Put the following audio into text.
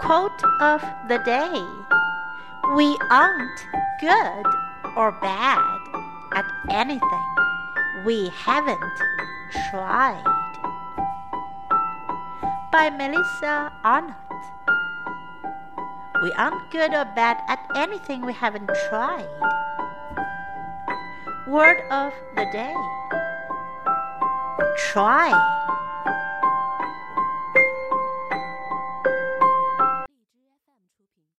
Quote of the day We aren't good or bad at anything we haven't tried. By Melissa Arnott. We aren't good or bad at anything we haven't tried. Word of the day Try.